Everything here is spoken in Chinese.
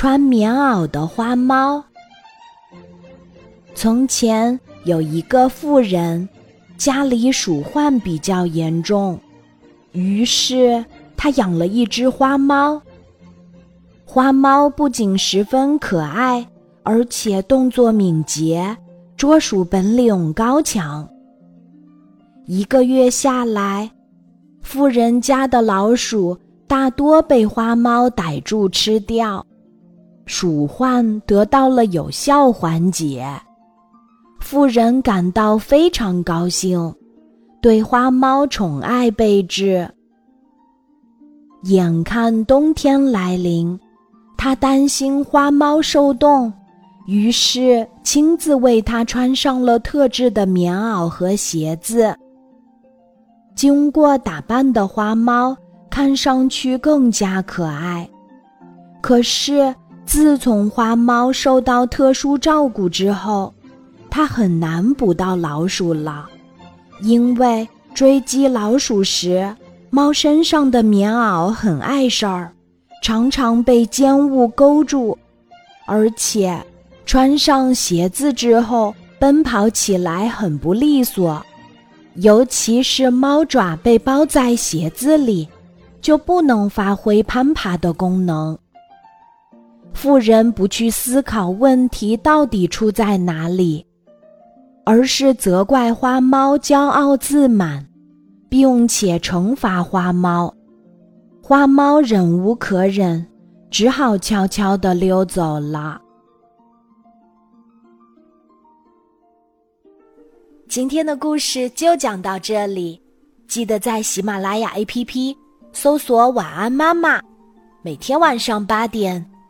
穿棉袄的花猫。从前有一个妇人，家里鼠患比较严重，于是她养了一只花猫。花猫不仅十分可爱，而且动作敏捷，捉鼠本领高强。一个月下来，富人家的老鼠大多被花猫逮住吃掉，鼠患得到了有效缓解。富人感到非常高兴，对花猫宠爱备至。眼看冬天来临。他担心花猫受冻，于是亲自为它穿上了特制的棉袄和鞋子。经过打扮的花猫看上去更加可爱。可是自从花猫受到特殊照顾之后，它很难捕到老鼠了，因为追击老鼠时，猫身上的棉袄很碍事儿。常常被尖物勾住，而且穿上鞋子之后奔跑起来很不利索，尤其是猫爪被包在鞋子里，就不能发挥攀爬的功能。富人不去思考问题到底出在哪里，而是责怪花猫骄傲自满，并且惩罚花猫。花猫忍无可忍，只好悄悄地溜走了。今天的故事就讲到这里，记得在喜马拉雅 APP 搜索“晚安妈妈”，每天晚上八点，